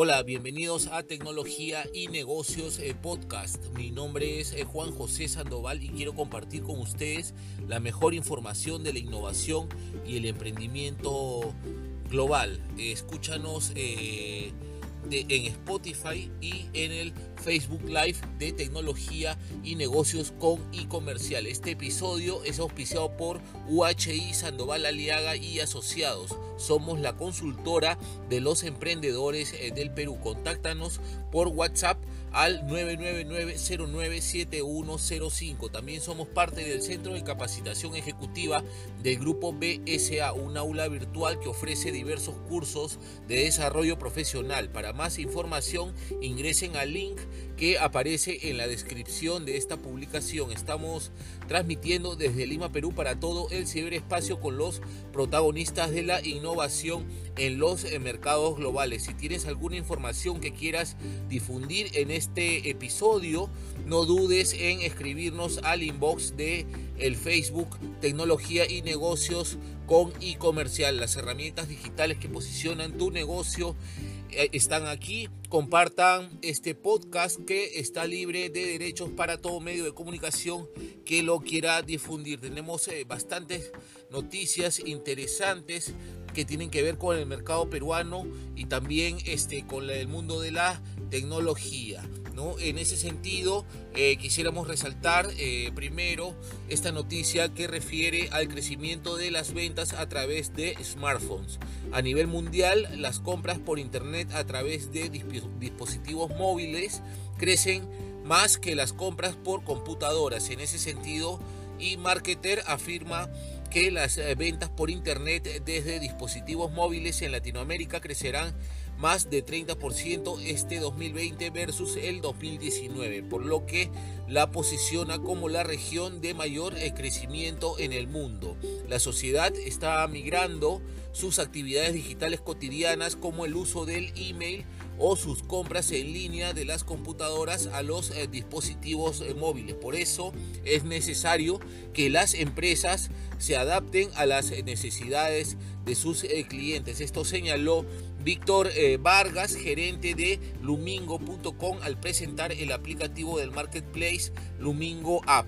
Hola, bienvenidos a Tecnología y Negocios eh, Podcast. Mi nombre es eh, Juan José Sandoval y quiero compartir con ustedes la mejor información de la innovación y el emprendimiento global. escúchanos eh, en Spotify y en el Facebook Live de tecnología y negocios con y comercial. Este episodio es auspiciado por UHI Sandoval Aliaga y Asociados. Somos la consultora de los emprendedores eh, del Perú. Contáctanos por WhatsApp al 999-097105. También somos parte del Centro de Capacitación Ejecutiva del Grupo BSA, un aula virtual que ofrece diversos cursos de desarrollo profesional. Para más información ingresen al link que aparece en la descripción de esta publicación. Estamos transmitiendo desde Lima, Perú para todo el ciberespacio con los protagonistas de la innovación en los eh, mercados globales. Si tienes alguna información que quieras difundir en este episodio, no dudes en escribirnos al inbox de el Facebook Tecnología y Negocios con e comercial. Las herramientas digitales que posicionan tu negocio eh, están aquí. Compartan este podcast que está libre de derechos para todo medio de comunicación que lo quiera difundir. Tenemos eh, bastantes noticias interesantes que tienen que ver con el mercado peruano y también este, con el mundo de la tecnología. En ese sentido, eh, quisiéramos resaltar eh, primero esta noticia que refiere al crecimiento de las ventas a través de smartphones. A nivel mundial, las compras por Internet a través de dispositivos móviles crecen más que las compras por computadoras. En ese sentido, eMarketer afirma que las eh, ventas por Internet desde dispositivos móviles en Latinoamérica crecerán más de 30% este 2020 versus el 2019, por lo que la posiciona como la región de mayor eh, crecimiento en el mundo. La sociedad está migrando sus actividades digitales cotidianas como el uso del email o sus compras en línea de las computadoras a los eh, dispositivos eh, móviles. Por eso es necesario que las empresas se adapten a las necesidades de sus clientes. Esto señaló Víctor eh, Vargas, gerente de lumingo.com, al presentar el aplicativo del marketplace Lumingo App.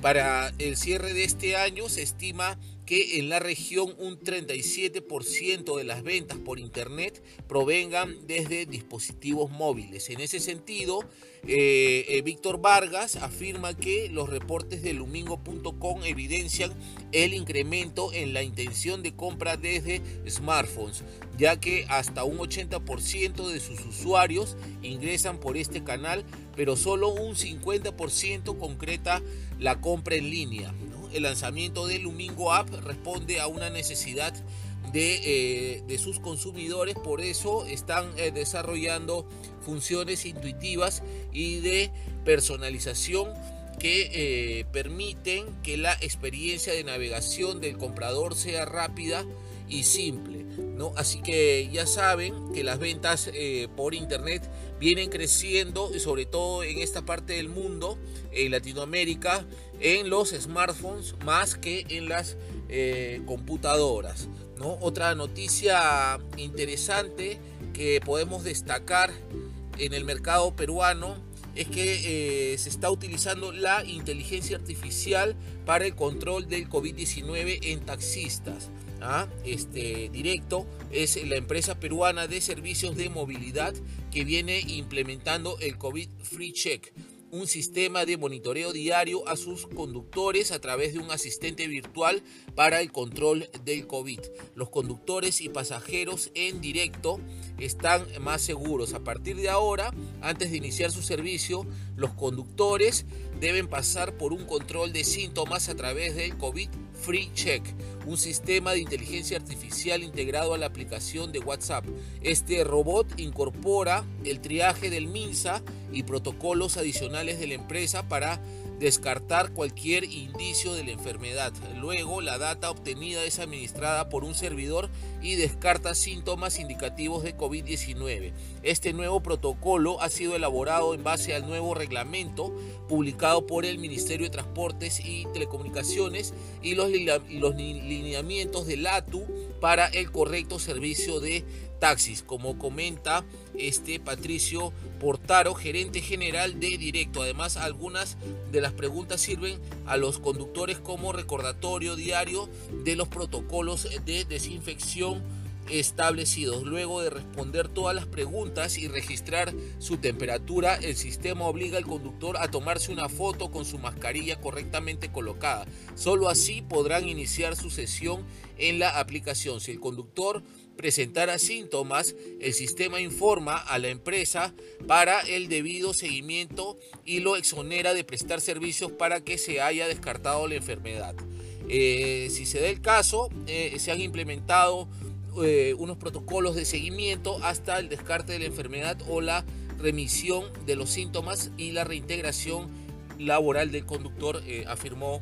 Para el cierre de este año se estima que en la región un 37% de las ventas por Internet provengan desde dispositivos móviles. En ese sentido, eh, eh, Víctor Vargas afirma que los reportes de lumingo.com evidencian el incremento en la intención de compra desde smartphones, ya que hasta un 80% de sus usuarios ingresan por este canal, pero solo un 50% concreta la compra en línea el lanzamiento de Lumingo App responde a una necesidad de, eh, sus consumidores, por eso están eh, desarrollando funciones intuitivas y de personalización que eh, permiten que la experiencia de navegación del comprador sea rápida y simple. ¿No? Así que ya saben que las ventas por internet vienen creciendo, y sobre todo en esta parte del mundo, en Latinoamérica, en los smartphones más que en las eh, computadoras. Otra noticia interesante que podemos destacar en el mercado peruano es que eh, se está utilizando la inteligencia artificial para el control del COVID-19 en taxistas. ¿Ah? Este directo es la empresa peruana de servicios de movilidad que viene implementando el COVID Free Check un sistema de monitoreo diario a sus conductores a través de un asistente virtual para el control del COVID. Los conductores y pasajeros en directo están más seguros. A partir de ahora, antes de iniciar su servicio, los conductores deben pasar por un control de síntomas a través del COVID Free Check, un sistema de inteligencia artificial integrado a la aplicación de WhatsApp. Este robot incorpora el triaje del MINSA y protocolos adicionales de la empresa para descartar cualquier indicio de la enfermedad. Luego, la data obtenida es administrada por un servidor y descarta síntomas indicativos de COVID-19. Este nuevo protocolo ha sido elaborado en base al nuevo reglamento publicado por el Ministerio de Transportes y Telecomunicaciones y los, lineamientos del ATU para el correcto servicio de taxis, como comenta este Patricio Portaro, gerente general de Directo. Además, algunas de las preguntas sirven a los conductores como recordatorio diario de los protocolos de desinfección establecidos. Luego de responder todas las preguntas y registrar su temperatura, el sistema obliga al conductor a tomarse una foto con su mascarilla correctamente colocada. Solo así podrán iniciar su sesión en la aplicación. Si el conductor presentara síntomas, el sistema informa a la empresa para el debido seguimiento y lo exonera de prestar servicios para que se haya descartado la enfermedad. Eh, si se da el caso, eh, se han implementado eh, unos protocolos de seguimiento hasta el descarte de la enfermedad o la remisión de los síntomas y la reintegración laboral del conductor, afirmó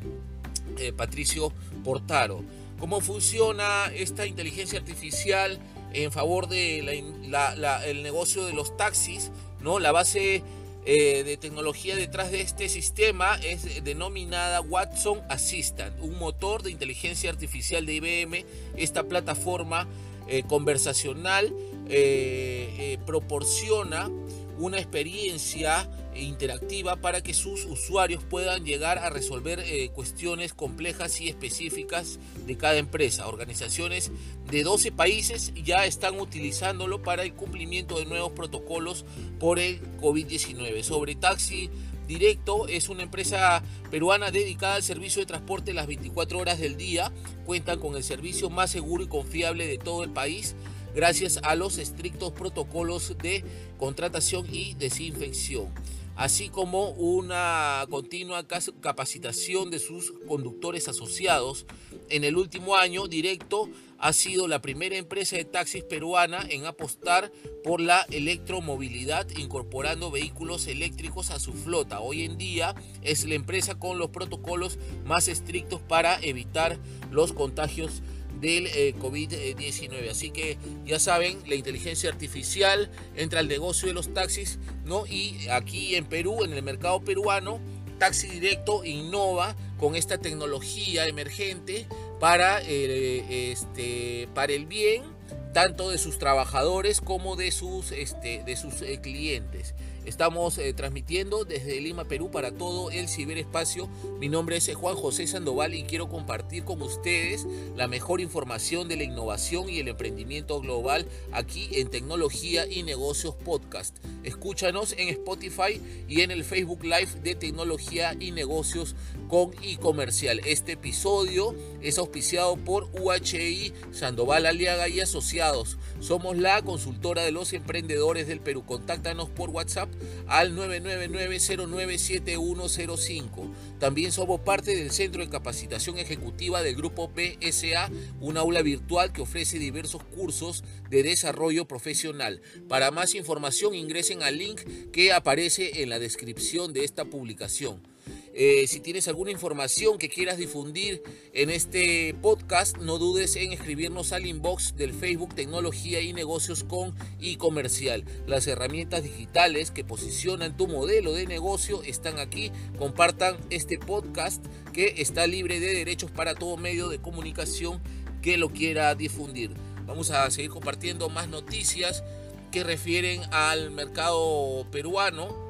Patricio Portaro. ¿Cómo funciona esta inteligencia artificial en favor del el negocio de los taxis? ¿no? La base de tecnología detrás de este sistema es denominada Watson Assistant, un motor de inteligencia artificial de IBM. Esta plataforma eh, conversacional eh, eh, proporciona una experiencia interactiva para que sus usuarios puedan llegar a resolver cuestiones complejas y específicas de cada empresa. Organizaciones de 12 países ya están utilizándolo para el cumplimiento de nuevos protocolos por el COVID-19. Sobre taxi Directo es una empresa peruana dedicada al servicio de transporte las 24 horas del día. Cuentan con el servicio más seguro y confiable de todo el país gracias a los estrictos protocolos de contratación y desinfección así como una continua capacitación de sus conductores asociados. En el último año, Directo ha sido la primera empresa de taxis peruana en apostar por la electromovilidad, incorporando vehículos eléctricos a su flota. Hoy en día es la empresa con los protocolos más estrictos para evitar los contagios del eh, COVID-19. Así que ya saben, la inteligencia artificial entra al negocio de los taxis, ¿no? Y aquí en Perú, en el mercado peruano, Taxi Directo innova con esta tecnología emergente para, eh, este, para el bien tanto de sus trabajadores como de sus, este, de sus eh, clientes. Estamos eh, transmitiendo desde Lima, Perú, para todo el ciberespacio. Mi nombre es Juan José Sandoval y quiero compartir con ustedes la mejor información de la innovación y el emprendimiento global aquí en Tecnología y Negocios Podcast. Escúchanos en Spotify y en el Facebook Live de Tecnología y Negocios con y comercial. Este episodio es auspiciado por UHI Sandoval Aliaga y Asociados. Somos la consultora de los emprendedores del Perú. Contáctanos por WhatsApp al 999-097105. También somos parte del Centro de Capacitación Ejecutiva del Grupo PSA, un aula virtual que ofrece diversos cursos de desarrollo profesional. Para más información ingresen al link que aparece en la descripción de esta publicación. Eh, si tienes alguna información que quieras difundir en este podcast, no dudes en escribirnos al inbox del Facebook Tecnología y Negocios con y Comercial. Las herramientas digitales que posicionan tu modelo de negocio están aquí. Compartan este podcast que está libre de derechos para todo medio de comunicación que lo quiera difundir. Vamos a seguir compartiendo más noticias que refieren al mercado peruano.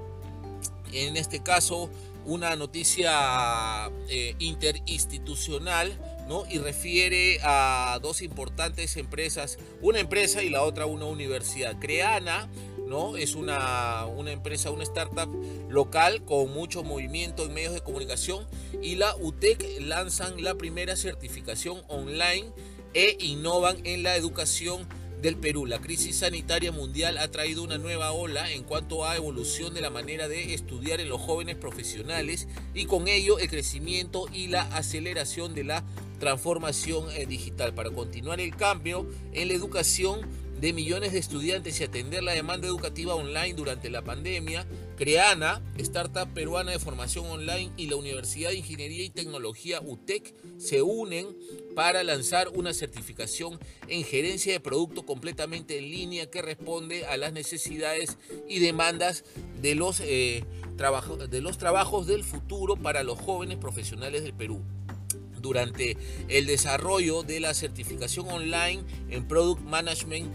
En este caso, una noticia eh, interinstitucional ¿no? y refiere a dos importantes empresas, una empresa y la otra una universidad. Creana ¿no? es una, una empresa, una startup local con mucho movimiento en medios de comunicación y la UTEC lanzan la primera certificación online e innovan en la educación del Perú. La crisis sanitaria mundial ha traído una nueva ola en cuanto a evolución de la manera de estudiar en los jóvenes profesionales y con ello el crecimiento y la aceleración de la transformación eh, digital. Para continuar el cambio en la educación, de millones de estudiantes y atender la demanda educativa online durante la pandemia, Creana, startup peruana de formación online, y la Universidad de Ingeniería y Tecnología UTEC se unen para lanzar una certificación en gerencia de producto completamente en línea que responde a las necesidades y demandas de los, eh, de los trabajos del futuro para los jóvenes profesionales del Perú durante el desarrollo de la certificación online en Product Management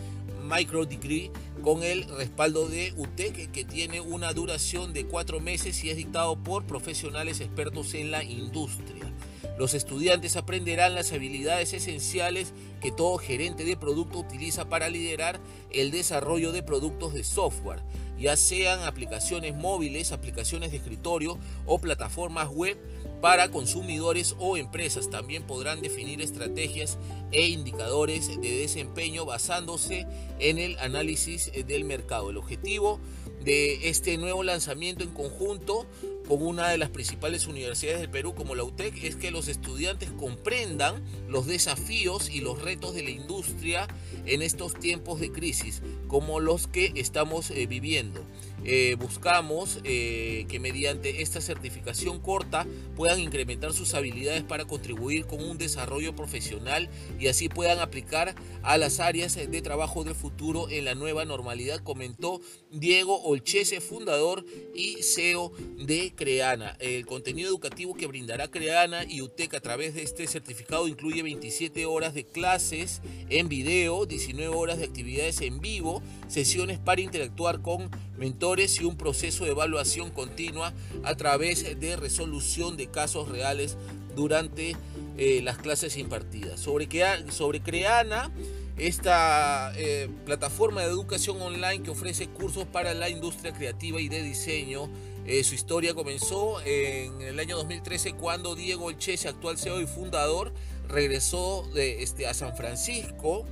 Micro Degree con el respaldo de UTEC que tiene una duración de cuatro meses y es dictado por profesionales expertos en la industria. Los estudiantes aprenderán las habilidades esenciales que todo gerente de producto utiliza para liderar el desarrollo de productos de software, ya sean aplicaciones móviles, aplicaciones de escritorio o plataformas web para consumidores o empresas. También podrán definir estrategias e indicadores de desempeño basándose en el análisis del mercado. El objetivo de este nuevo lanzamiento en conjunto con una de las principales universidades del Perú como la UTEC es que los estudiantes comprendan los desafíos y los retos de la industria en estos tiempos de crisis como los que estamos eh, viviendo. Eh, buscamos eh, que mediante esta certificación corta puedan incrementar sus habilidades para contribuir con un desarrollo profesional y así puedan aplicar a las áreas de trabajo del futuro en la nueva normalidad, comentó Diego Olchese, fundador y CEO de Creana. El contenido educativo que brindará Creana y UTEC a través de este certificado incluye 27 horas de clases en video, 19 horas de actividades en vivo, sesiones para interactuar con mentores y un proceso de evaluación continua a través de resolución de casos reales durante eh, las clases impartidas. Sobre, sobre Creana, esta eh, plataforma de educación online que ofrece cursos para la industria creativa y de diseño. Eh, su historia comenzó en el año 2013 cuando Diego Elchese, actual CEO y fundador, regresó de, este, a San Francisco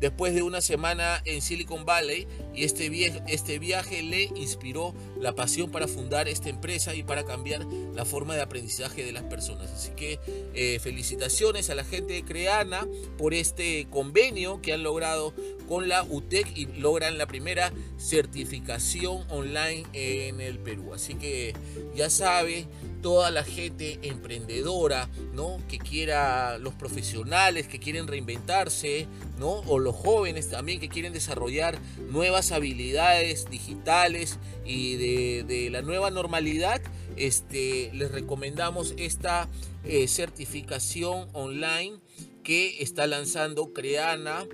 después de una semana en Silicon Valley y este, este viaje le inspiró la pasión para fundar esta empresa y para cambiar la forma de aprendizaje de las personas. Así que eh, felicitaciones a la gente de Creana por este convenio que han logrado con la UTEC y logran la primera certificación online en el Perú. Así que ya sabe, toda la gente emprendedora, ¿no? Que quiera, los profesionales que quieren reinventarse, ¿no? O los jóvenes también que quieren desarrollar nuevas habilidades digitales y de, la nueva normalidad, este, les recomendamos esta eh, certificación online que está lanzando Creana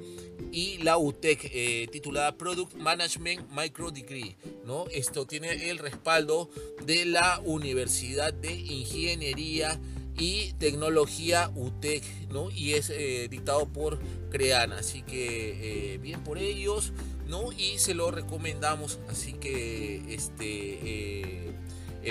y la UTEC eh, titulada Product Management Micro Degree. ¿no? Esto tiene el respaldo de la Universidad de Ingeniería y Tecnología UTEC ¿no? y es eh, dictado por Creana. Así que eh, bien por ellos y se lo recomendamos. Así que este,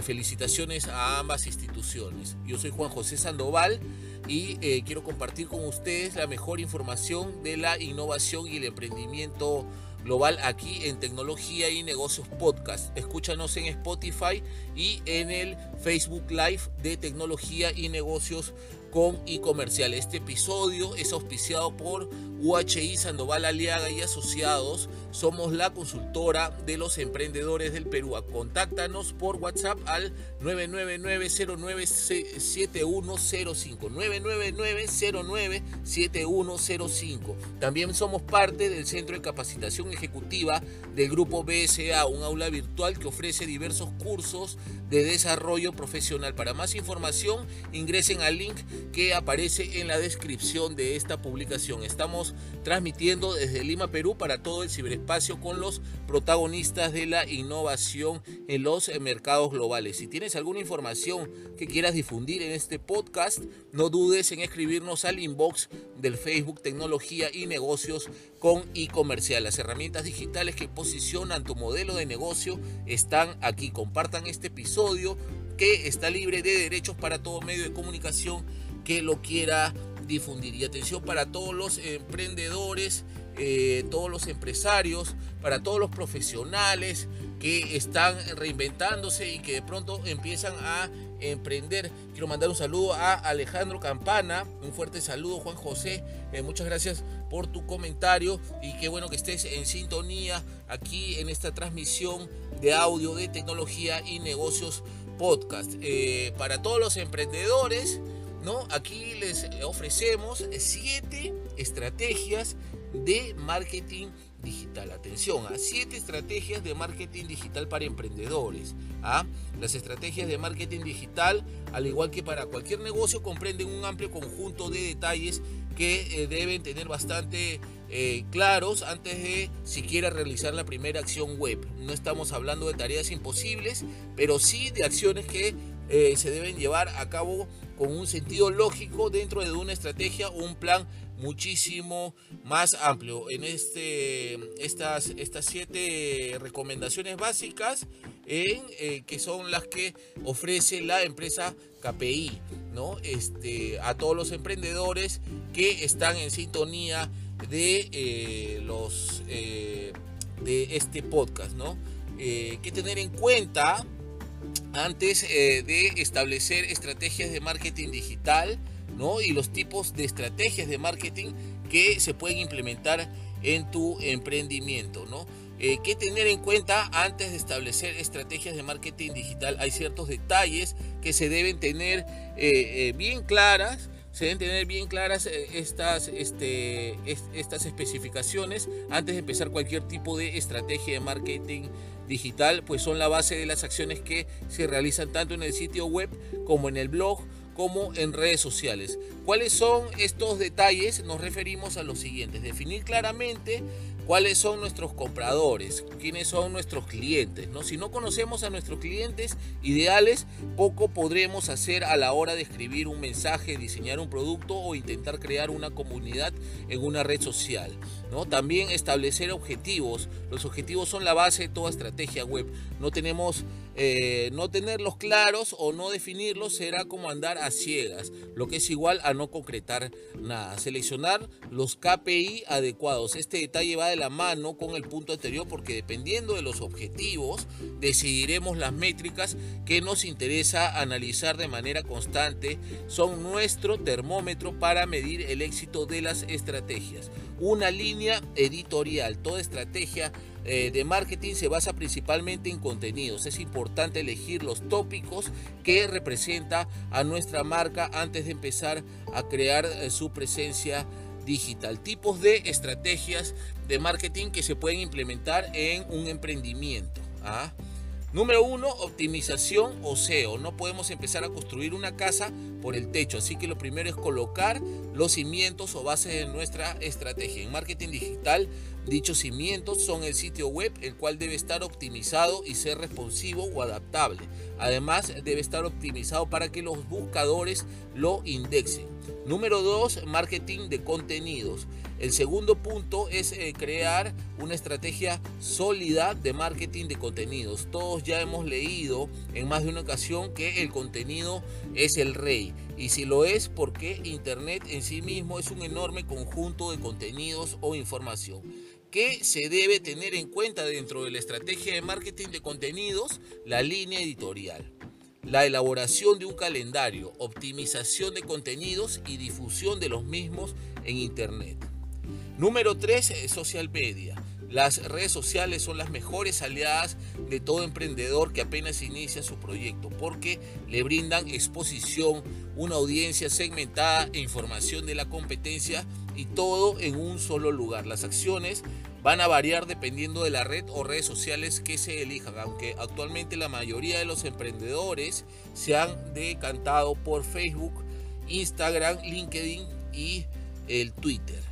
felicitaciones a ambas instituciones. Yo soy Juan José Sandoval y eh, quiero compartir con ustedes la mejor información de la innovación y el emprendimiento global aquí en Tecnología y Negocios Podcast. Escúchanos en Spotify y en el Facebook Live de Tecnología y Negocios con y comercial. Este episodio es auspiciado por UHI Sandoval Aliaga y Asociados. Somos la consultora de los emprendedores del Perú. Contáctanos por WhatsApp al 999-097105. 999-097105. También somos parte del Centro de Capacitación Ejecutiva del Grupo BSA, un aula virtual que ofrece diversos cursos de desarrollo profesional. Para más información, ingresen al link que aparece en la descripción de esta publicación. Estamos transmitiendo desde Lima, Perú, para todo el ciberespacio con los protagonistas de la innovación en los mercados globales. Si tienes alguna información que quieras difundir en este podcast, no dudes en escribirnos al inbox del Facebook Tecnología y Negocios con e-comercial. Las herramientas digitales que posicionan tu modelo de negocio están aquí. Compartan este episodio que está libre de derechos para todo medio de comunicación que lo quiera difundir. Y atención para todos los emprendedores, eh, todos los empresarios, para todos los profesionales que están reinventándose y que de pronto empiezan a emprender. Quiero mandar un saludo a Alejandro Campana, un fuerte saludo Juan José, eh, muchas gracias por tu comentario y qué bueno que estés en sintonía aquí en esta transmisión de audio de tecnología y negocios podcast. Eh, para todos los emprendedores, ¿no? Aquí les ofrecemos siete estrategias de marketing digital. Atención, a siete estrategias de marketing digital para emprendedores. ¿ah? Las estrategias de marketing digital, al igual que para cualquier negocio, comprenden un amplio conjunto de detalles que eh, deben tener bastante eh, claros antes de siquiera realizar la primera acción web. No estamos hablando de tareas imposibles, pero sí de acciones que eh, se deben llevar a cabo con un sentido lógico dentro de una estrategia un plan muchísimo más amplio. En este, estas, estas siete recomendaciones básicas eh, que son las que ofrece la empresa KPI, ¿no? Este, a todos los emprendedores que están en sintonía de eh, los eh, de este podcast, ¿no? que tener en cuenta antes de establecer estrategias de marketing digital, ¿no? Y los tipos de estrategias de marketing que se pueden implementar en tu emprendimiento, ¿no? eh, que tener en cuenta antes de establecer estrategias de marketing digital. Hay ciertos detalles que se deben tener eh, eh, bien claras. Se deben tener bien claras eh, estas, este, estas especificaciones antes de empezar cualquier tipo de estrategia de marketing digital, pues son la base de las acciones que se realizan tanto en el sitio web como en el blog como en redes sociales. ¿Cuáles son estos detalles? Nos referimos a los siguientes. Definir claramente cuáles son nuestros compradores, quiénes son nuestros clientes. ¿no? Si no conocemos a nuestros clientes ideales, poco podremos hacer a la hora de escribir un mensaje, diseñar un producto o intentar crear una comunidad en una red social. ¿No? También establecer objetivos. Los objetivos son la base de toda estrategia web. No tenemos eh, no tenerlos claros o no definirlos será como andar a ciegas, lo que es igual a no concretar nada. Seleccionar los KPI adecuados. Este detalle va de la mano con el punto anterior porque dependiendo de los objetivos decidiremos las métricas que nos interesa analizar de manera constante. Son nuestro termómetro para medir el éxito de las estrategias. Una línea editorial. Toda estrategia eh, de marketing se basa principalmente en contenidos. Es importante elegir los tópicos que representa a nuestra marca antes de empezar a crear eh, su presencia digital. Tipos de estrategias de marketing que se pueden implementar en un emprendimiento. ¿ah? Número uno, optimización o SEO. No podemos empezar a construir una casa por el techo, así que lo primero es colocar los cimientos o bases de nuestra estrategia. En marketing digital Dichos cimientos son el sitio web, el cual debe estar optimizado y ser responsivo o adaptable. Además, debe estar optimizado para que los buscadores lo indexen. Número 2, marketing de contenidos. El segundo punto es eh, crear una estrategia sólida de marketing de contenidos. Todos ya hemos leído en más de una ocasión que el contenido es el rey. Y si lo es, porque Internet en sí mismo es un enorme conjunto de contenidos o información. ¿Qué se debe tener en cuenta dentro de la estrategia de marketing de contenidos? La línea editorial, la elaboración de un calendario, optimización de contenidos y difusión de los mismos en Internet. Número 3, eh, social media. Las redes sociales son las mejores aliadas de todo emprendedor que apenas inicia su proyecto porque le brindan exposición, una audiencia segmentada e información de la competencia y todo en un solo lugar. Las acciones van a variar dependiendo de la red o redes sociales que se elijan, aunque actualmente la mayoría de los emprendedores se han decantado por Facebook, Instagram, LinkedIn y el Twitter.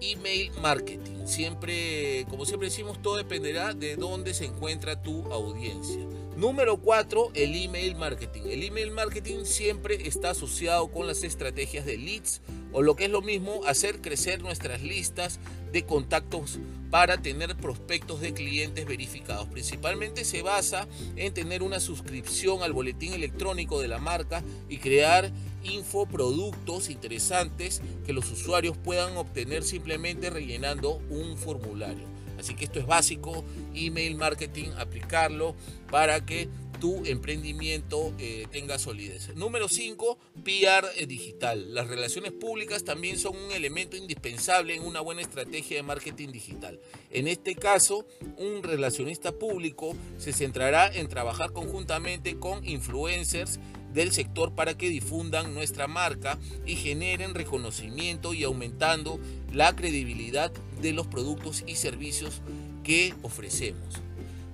Email marketing. Siempre, como siempre decimos, todo dependerá de dónde se encuentra tu audiencia. Número 4, el email marketing. El email marketing siempre está asociado con las estrategias de leads o lo que es lo mismo, hacer crecer nuestras listas de contactos para tener prospectos de clientes verificados. Principalmente se basa en tener una suscripción al boletín electrónico de la marca y crear infoproductos interesantes que los usuarios puedan obtener simplemente rellenando un formulario. Así que esto es básico, email marketing, aplicarlo para que tu emprendimiento eh, tenga solidez. Número 5, PR eh, digital. Las relaciones públicas también son un elemento indispensable en una buena estrategia de marketing digital. En este caso, un relacionista público se centrará en trabajar conjuntamente con influencers del sector para que difundan nuestra marca y generen reconocimiento y aumentando la credibilidad de los productos y servicios que ofrecemos.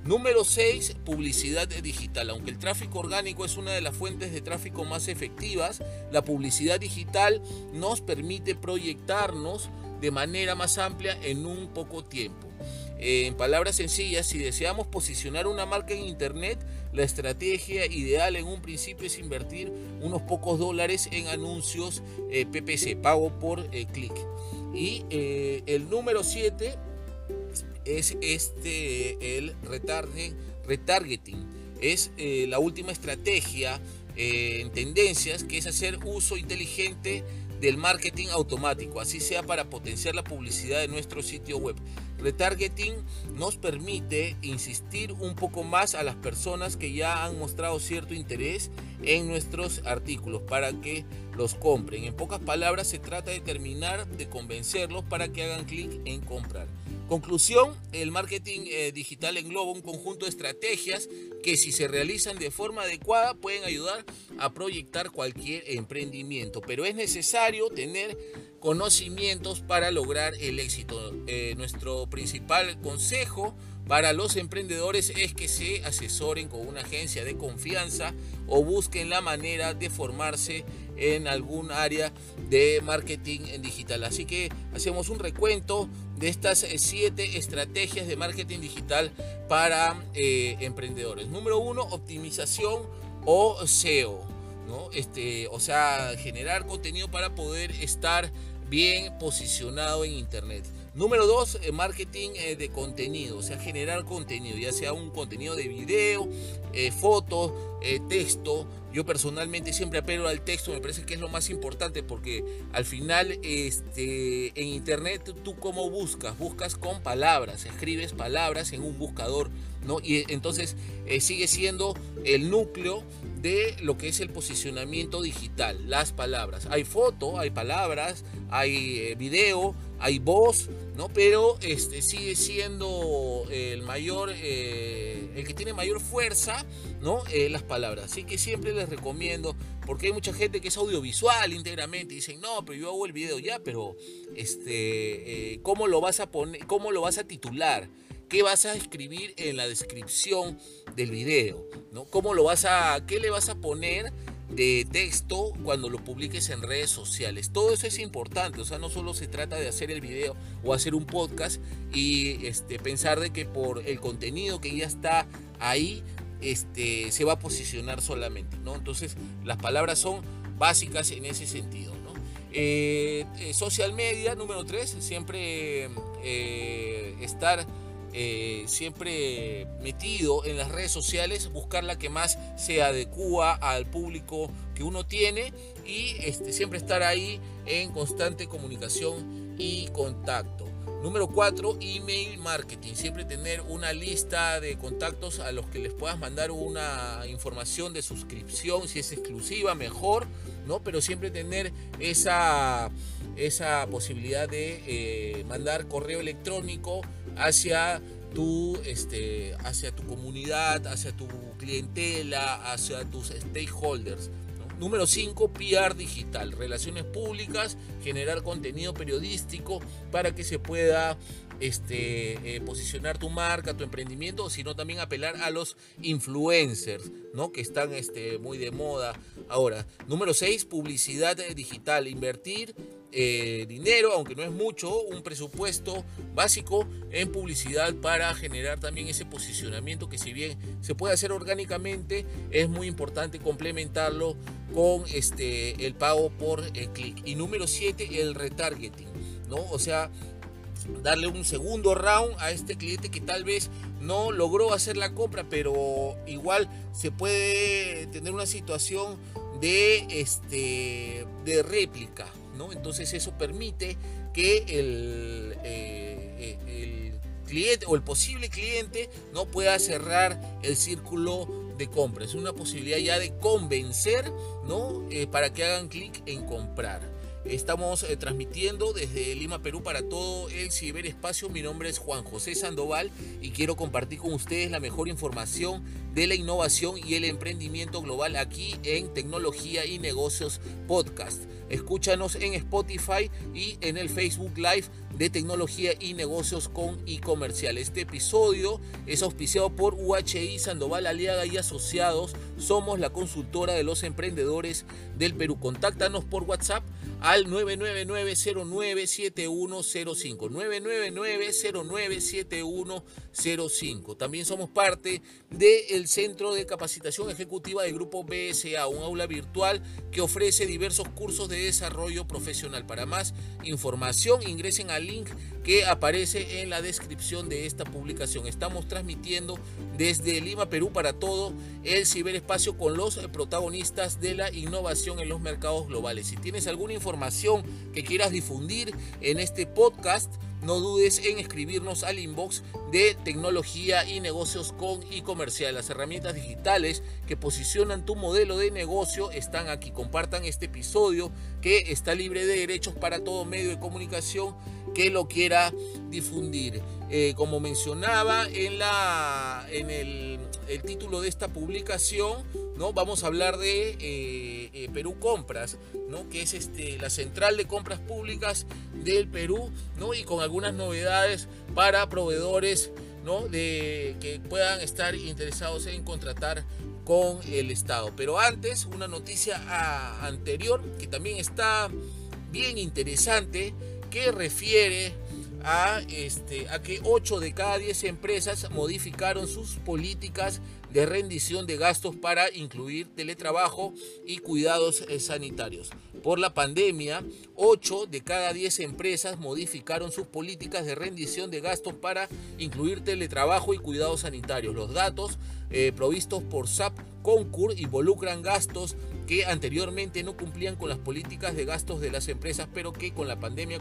Número 6, publicidad digital. Aunque el tráfico orgánico es una de las fuentes de tráfico más efectivas, la publicidad digital nos permite proyectarnos de manera más amplia en un poco tiempo. En palabras sencillas, si deseamos posicionar una marca en Internet, la estrategia ideal en un principio es invertir unos pocos dólares en anuncios eh, PPC, pago por eh, clic. Y eh, el número 7 es este, el retargeting. Es la última estrategia en tendencias que es hacer uso inteligente del marketing automático, así sea para potenciar la publicidad de nuestro sitio web. Retargeting nos permite insistir un poco más a las personas que ya han mostrado cierto interés en nuestros artículos para que los compren. En pocas palabras, se trata de terminar de convencerlos para que hagan clic en comprar. Conclusión, el marketing eh, digital engloba un conjunto de estrategias que si se realizan de forma adecuada pueden ayudar a proyectar cualquier emprendimiento, pero es necesario tener conocimientos para lograr el éxito. Eh, nuestro principal consejo para los emprendedores es que se asesoren con una agencia de confianza o busquen la manera de formarse en algún área de marketing digital. Así que hacemos un recuento de estas eh, siete estrategias de marketing digital para eh, emprendedores. Número uno, optimización o SEO. ¿no? Este, o sea, generar contenido para poder estar bien posicionado en Internet. Número dos, eh, marketing eh, de contenido, o sea, generar contenido, ya sea un contenido de video, eh, fotos, texto. Yo personalmente siempre apelo al texto, me parece que es lo más importante porque al final este, en internet tú cómo buscas, buscas con palabras, escribes palabras en un buscador, ¿no? Y entonces sigue siendo el núcleo de lo que es el posicionamiento digital, las palabras. Hay foto, hay palabras, hay video, hay voz, ¿no? Pero este, sigue siendo el mayor, eh, el que tiene mayor fuerza, ¿no? Eh, las palabras. Así que siempre les recomiendo, porque hay mucha gente que es audiovisual íntegramente y dicen, no, pero yo hago el video ya, pero este, eh, ¿cómo lo vas a poner, cómo lo vas a titular? ¿Qué vas a escribir en la descripción del video? ¿no? ¿Cómo lo vas a, qué le vas a poner? De texto cuando lo publiques en redes sociales. Todo eso es importante, o sea, no solo se trata de hacer el video o hacer un podcast y este, pensar de que por el contenido que ya está ahí este, se va a posicionar solamente, ¿no? Entonces las palabras son básicas en ese sentido, ¿no? Eh, eh, social media, número 3, siempre eh, estar eh, siempre metido en las redes sociales, buscar la que más se adecua al público que uno tiene y este, siempre estar ahí en constante comunicación y contacto. Número 4, email marketing. Siempre tener una lista de contactos a los que les puedas mandar una información de suscripción, si es exclusiva, mejor, ¿no? Pero siempre tener esa, esa posibilidad de eh, mandar correo electrónico hacia tu, este, hacia tu comunidad, hacia tu clientela, hacia tus stakeholders. Número 5, PR digital, relaciones públicas, generar contenido periodístico para que se pueda este, eh, posicionar tu marca, tu emprendimiento, sino también apelar a los influencers, ¿no? que están este, muy de moda ahora. Número 6, publicidad digital, invertir eh, dinero, aunque no es mucho, un presupuesto básico en publicidad para generar también ese posicionamiento que si bien se puede hacer orgánicamente, es muy importante complementarlo con este, el pago por el clic. Y número 7, el retargeting, ¿no? O sea, darle un segundo round a este cliente que tal vez no logró hacer la compra, pero igual se puede tener una situación de, este, de réplica, entonces eso permite que el, eh, eh, el cliente o el posible cliente no pueda cerrar el círculo de compra. Es una posibilidad ya de convencer, ¿no? Eh, para que hagan clic en comprar. Estamos transmitiendo desde Lima, Perú para todo el ciberespacio. Mi nombre es Juan José Sandoval y quiero compartir con ustedes la mejor información de la innovación y el emprendimiento global aquí en Tecnología y Negocios Podcast. Escúchanos en Spotify y en el Facebook Live de Tecnología y Negocios con e-comercial. Este episodio es auspiciado por UHI Sandoval Aliaga y Asociados. Somos la consultora de los emprendedores del Perú. Contáctanos por WhatsApp al 999-097105. 999-097105. También somos parte del Centro de Capacitación Ejecutiva del Grupo BSA, un aula virtual que ofrece diversos cursos de desarrollo profesional. Para más información ingresen al link que aparece en la descripción de esta publicación. Estamos transmitiendo desde Lima, Perú para todo el ciberespacio con los protagonistas de la innovación en los mercados globales. Si tienes alguna información que quieras difundir en este podcast, no dudes en escribirnos al inbox de tecnología y negocios con y comercial. Las herramientas digitales que posicionan tu modelo de negocio están aquí. Compartan este episodio que está libre de derechos para todo medio de comunicación que lo quiera difundir. Eh, como mencionaba en, la, en el, título de esta publicación, ¿no? vamos a hablar de eh, eh, Perú Compras, ¿no? que es este, la central de compras públicas del Perú ¿no? y con algunas novedades para proveedores ¿no? de, que puedan estar interesados en contratar con el Estado. Pero antes, una noticia ah, anterior que también está bien interesante que refiere a, este, a que 8 de cada 10 empresas modificaron sus políticas de rendición de gastos para incluir teletrabajo y cuidados eh, sanitarios. Por la pandemia, 8 de cada 10 empresas modificaron sus políticas de rendición de gastos para incluir teletrabajo y cuidados sanitarios. Los datos eh, provistos por SAP Concur involucran gastos que anteriormente no cumplían con las políticas de gastos de las empresas, pero que con la pandemia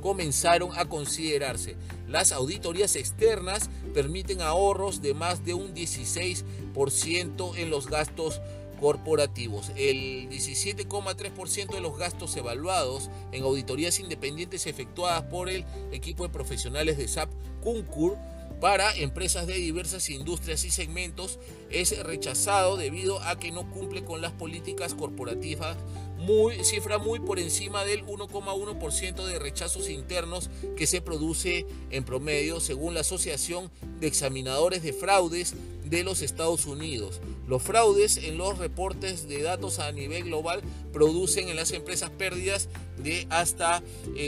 comenzaron a considerarse. Las auditorías externas permiten ahorros de más de un 16% en los gastos corporativos. El 17,3% de los gastos evaluados en auditorías independientes efectuadas por el equipo de profesionales de SAP Concur para empresas de diversas industrias y segmentos es rechazado debido a que no cumple con las políticas corporativas muy, cifra muy por encima del 1,1% de rechazos internos que se produce en promedio según la Asociación de Examinadores de Fraudes de los Estados Unidos. Los fraudes en los reportes de datos a nivel global producen en las empresas pérdidas de hasta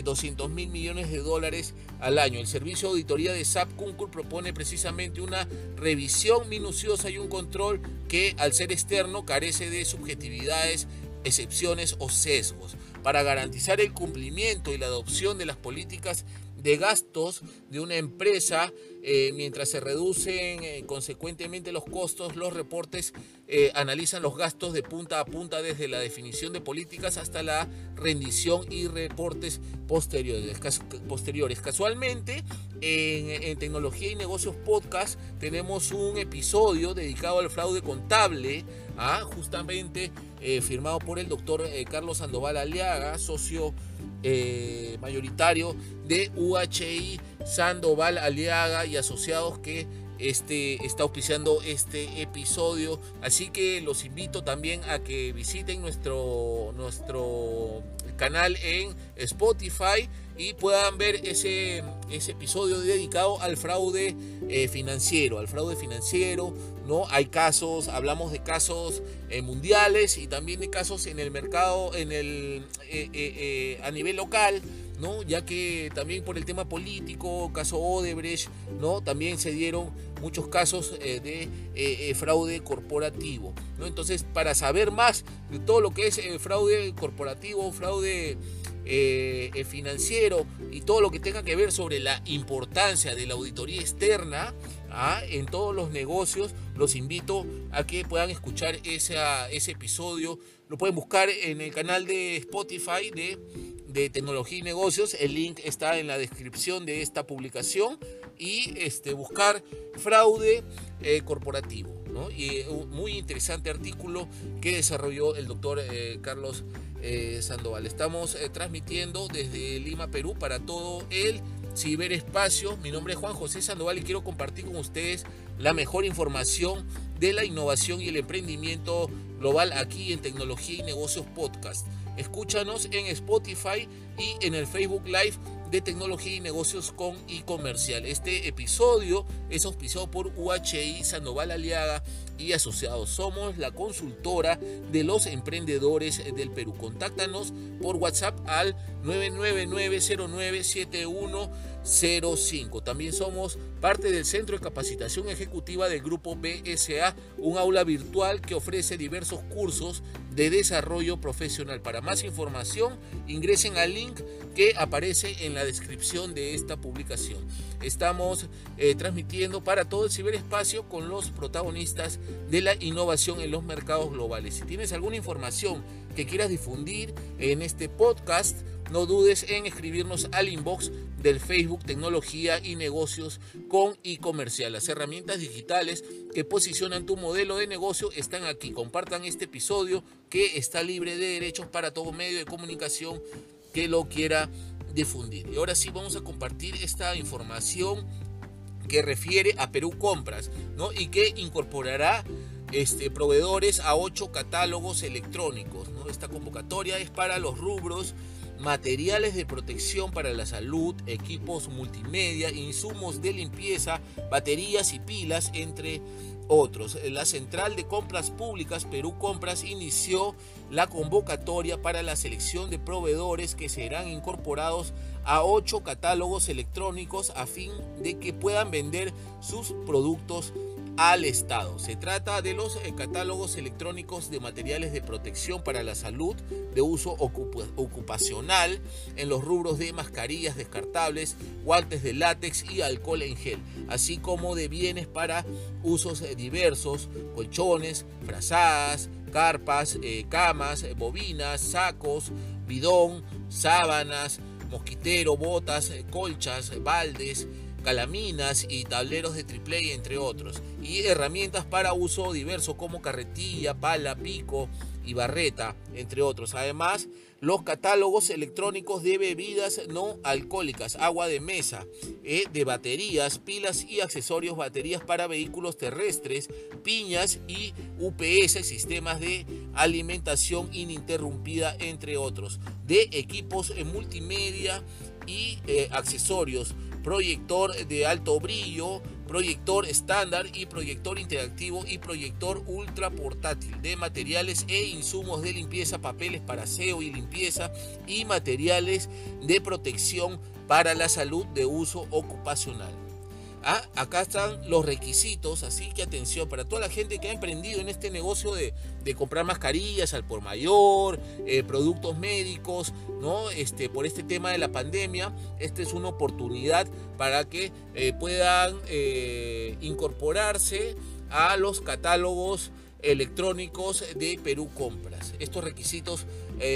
200 eh, mil millones de dólares al año. El servicio de auditoría de SAP Concur propone precisamente una revisión minuciosa y un control que al ser externo carece de subjetividades excepciones o sesgos. Para garantizar el cumplimiento y la adopción de las políticas de gastos de una empresa, eh, mientras se reducen eh, consecuentemente los costos, los reportes eh, analizan los gastos de punta a punta desde la definición de políticas hasta la rendición y reportes posteriores. posteriores. Casualmente, en, Tecnología y Negocios Podcast tenemos un episodio dedicado al fraude contable, ¿ah? justamente firmado por el doctor Carlos Sandoval Aliaga, socio mayoritario de UHI Sandoval Aliaga y asociados que este, está auspiciando este episodio. Así que los invito también a que visiten nuestro, nuestro canal en Spotify y puedan ver ese, ese episodio dedicado al fraude eh, financiero, al fraude financiero, ¿no? Hay casos, hablamos de casos eh, mundiales y también de casos en el mercado, en el, eh, a nivel local, ¿no? Ya que también por el tema político, caso Odebrecht, ¿no? También se dieron muchos casos de fraude corporativo, ¿no? Entonces, para saber más de todo lo que es fraude corporativo, fraude eh, eh, financiero y todo lo que tenga que ver sobre la importancia de la auditoría externa en todos los negocios, los invito a que puedan escuchar ese episodio. Lo pueden buscar en el canal de Spotify de, de Tecnología y Negocios. El link está en la descripción de esta publicación. Y este, buscar fraude eh, corporativo. Y un muy interesante artículo que desarrolló el doctor Carlos eh, Sandoval. Estamos eh, transmitiendo desde Lima, Perú, para todo el ciberespacio. Mi nombre es Juan José Sandoval y quiero compartir con ustedes la mejor información de la innovación y el emprendimiento global aquí en Tecnología y Negocios Podcast. Escúchanos en Spotify y en el Facebook Live de tecnología y negocios con y comercial. Este episodio es auspiciado por UHI Sandoval Aliaga y asociados. Somos la consultora de los emprendedores del Perú. Contáctanos por WhatsApp al 999097105. También somos parte del Centro de Capacitación Ejecutiva del Grupo BSA, un aula virtual que ofrece diversos cursos de desarrollo profesional. Para más información, ingresen al link que aparece en la descripción de esta publicación. Estamos eh, transmitiendo para todo el ciberespacio con los protagonistas de la innovación en los mercados globales. Si tienes alguna información que quieras difundir en este podcast, no dudes en escribirnos al inbox del Facebook Tecnología y Negocios y comercial. Las herramientas digitales que posicionan tu modelo de negocio están aquí. Compartan este episodio que está libre de derechos para todo medio de comunicación que lo quiera difundir. Y ahora sí vamos a compartir esta información que refiere a Perú Compras ¿no? y que incorporará este, proveedores a ocho catálogos electrónicos. Esta convocatoria es para los rubros materiales de protección para la salud, equipos multimedia, insumos de limpieza, baterías y pilas, entre otros. La Central de Compras Públicas, Perú Compras, inició la convocatoria para la selección de proveedores que serán incorporados a ocho catálogos electrónicos a fin de que puedan vender sus productos al Estado. Se trata de los eh, catálogos electrónicos de materiales de protección para la salud de uso ocupacional en los rubros de mascarillas descartables, guantes de látex y alcohol en gel, así como de bienes para usos eh, diversos, colchones, frazadas, carpas, eh, camas, bobinas, sacos, bidón, sábanas, mosquitero, botas, colchas, baldes, calaminas y tableros de triple entre otros, y herramientas para uso diverso como carretilla, pala, pico y barreta, entre otros. Además, los catálogos electrónicos de bebidas no alcohólicas, agua de mesa, eh, de baterías, pilas y accesorios, baterías para vehículos terrestres, piñas y UPS, sistemas de alimentación ininterrumpida, entre otros, de equipos multimedia y eh, accesorios proyector de alto brillo, proyector estándar y proyector interactivo y proyector ultra portátil de materiales e insumos de limpieza, papeles para aseo y limpieza y materiales de protección para la salud de uso ocupacional. Ah, acá están los requisitos, así que atención para toda la gente que ha emprendido en este negocio de, comprar mascarillas al por mayor, eh, productos médicos, ¿no? Este, por este tema de la pandemia, esta es una oportunidad para que eh, puedan eh, incorporarse a los catálogos electrónicos de Perú Compras. Estos requisitos,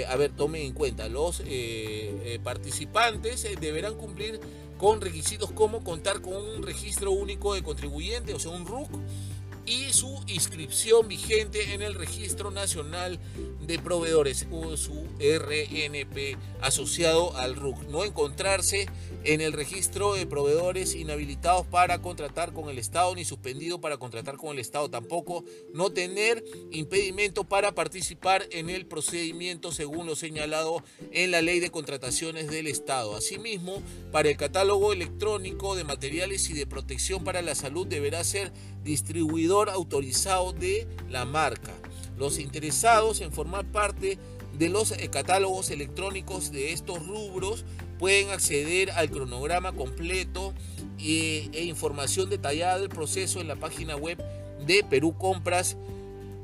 a ver, tomen en cuenta, los participantes deberán cumplir con requisitos como contar con un registro único de contribuyente, o sea, un RUC, y su inscripción vigente en el Registro Nacional de Proveedores o su RNP asociado al RUC. No encontrarse en el registro de proveedores inhabilitados para contratar con el Estado ni suspendido para contratar con el Estado tampoco. No tener impedimento para participar en el procedimiento según lo señalado en la ley de contrataciones del Estado. Asimismo, para el catálogo electrónico de materiales y de protección para la salud deberá ser distribuidor autorizado de la marca. Los interesados en formar parte de los eh, catálogos electrónicos de estos rubros pueden acceder al cronograma completo e información detallada del proceso en la página web de Perú Compras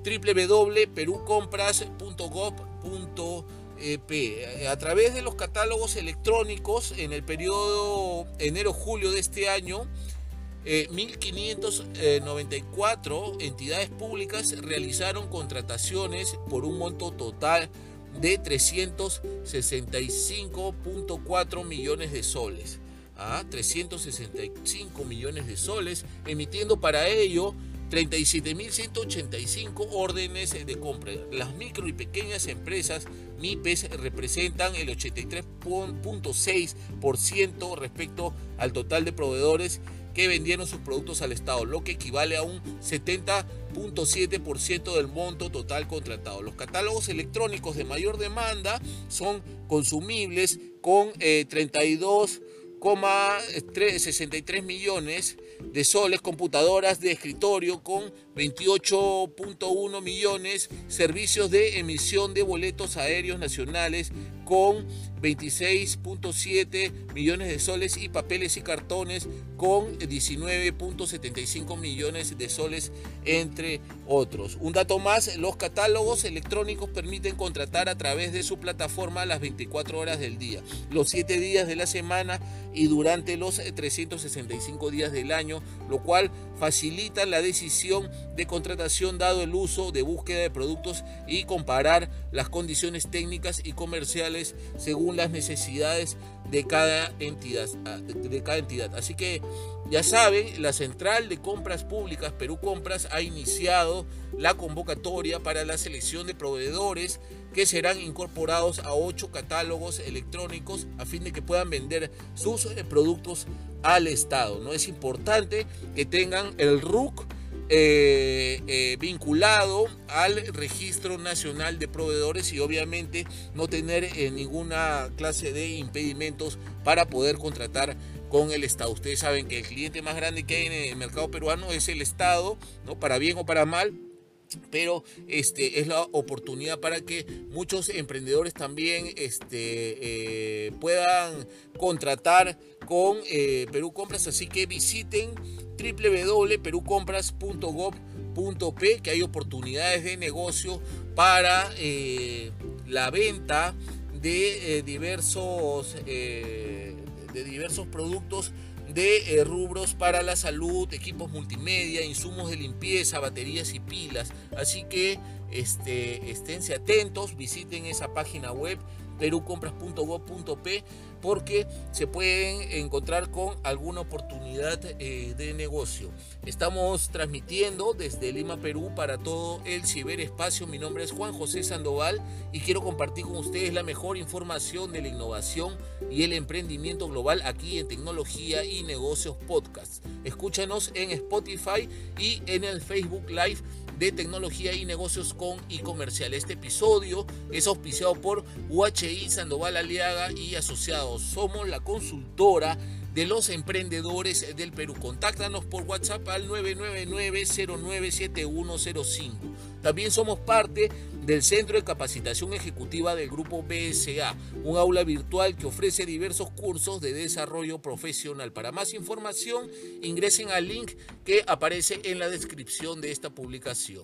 www.perucompras.gov.ep a través de los catálogos electrónicos en el periodo enero-julio de este año 1.594 eh, entidades públicas realizaron contrataciones por un monto total de 365.4 millones de soles. a ¿ah? 365 millones de soles, emitiendo para ello 37.185 órdenes de compra. Las micro y pequeñas empresas MIPES representan el 83.6% respecto al total de proveedores que vendieron sus productos al Estado, lo que equivale a un 70.7% del monto total contratado. Los catálogos electrónicos de mayor demanda son consumibles, con 32,63 millones de soles, computadoras de escritorio con 28.1 millones, servicios de emisión de boletos aéreos nacionales con 26.7 millones de soles y papeles y cartones con 19.75 millones de soles entre otros. Un dato más, los catálogos electrónicos permiten contratar a través de su plataforma las 24 horas del día, los 7 días de la semana y durante los 365 días del año, lo cual facilita la decisión de contratación dado el uso de búsqueda de productos y comparar las condiciones técnicas y comerciales según las necesidades de cada entidad. De cada entidad. Así que ya saben, la Central de Compras Públicas Perú Compras ha iniciado la convocatoria para la selección de proveedores que serán incorporados a ocho catálogos electrónicos a fin de que puedan vender sus eh, productos al Estado. ¿no? Es importante que tengan el RUC eh, eh, vinculado al Registro Nacional de Proveedores y obviamente no tener ninguna clase de impedimentos para poder contratar con el Estado. Ustedes saben que el cliente más grande que hay en el mercado peruano es el Estado, ¿no? para bien o para mal, pero este es la oportunidad para que muchos emprendedores también este, eh, puedan contratar con eh, Perú Compras así que visiten www.perucompras.gov.p que hay oportunidades de negocio para eh, la venta de diversos de diversos productos de eh, rubros para la salud, equipos multimedia, insumos de limpieza, baterías y pilas. Así que este, esténse atentos, visiten esa página web perucompras.gov.p porque se pueden encontrar con alguna oportunidad eh, de negocio. Estamos transmitiendo desde Lima, Perú para todo el ciberespacio. Mi nombre es Juan José Sandoval y quiero compartir con ustedes la mejor información de la innovación y el emprendimiento global aquí en Tecnología y Negocios Podcast. Escúchanos en Spotify y en el Facebook Live de tecnología y negocios con y comercial. Este episodio es auspiciado por UHI Sandoval Aliaga y Asociados. Somos la consultora de los emprendedores del Perú. Contáctanos por WhatsApp al 999-097105. También somos parte del Centro de Capacitación Ejecutiva del Grupo BSA, un aula virtual que ofrece diversos cursos de desarrollo profesional. Para más información, ingresen al link que aparece en la descripción de esta publicación.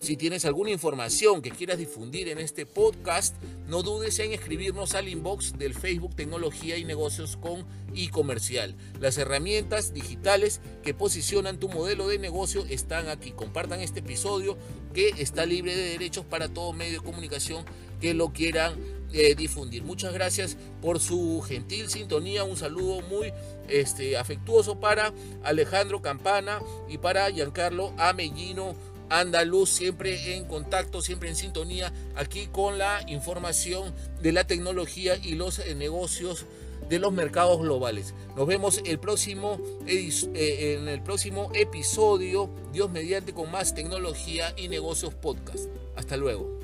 Si tienes alguna información que quieras difundir en este podcast, no dudes en escribirnos al inbox del Facebook Tecnología y Negocios con y Comercial. Las herramientas digitales que posicionan tu modelo de negocio están aquí. Compartan este episodio que está libre de derechos para todo medio de comunicación que lo quieran eh, difundir. Muchas gracias por su gentil sintonía. Un saludo muy este, afectuoso para Alejandro Campana y para Giancarlo Amellino andaluz, siempre en contacto, siempre en sintonía aquí con la información de la tecnología y los eh, negocios de los mercados globales. Nos vemos el próximo, eh, en el próximo episodio, Dios mediante, con más tecnología y negocios podcast. Hasta luego.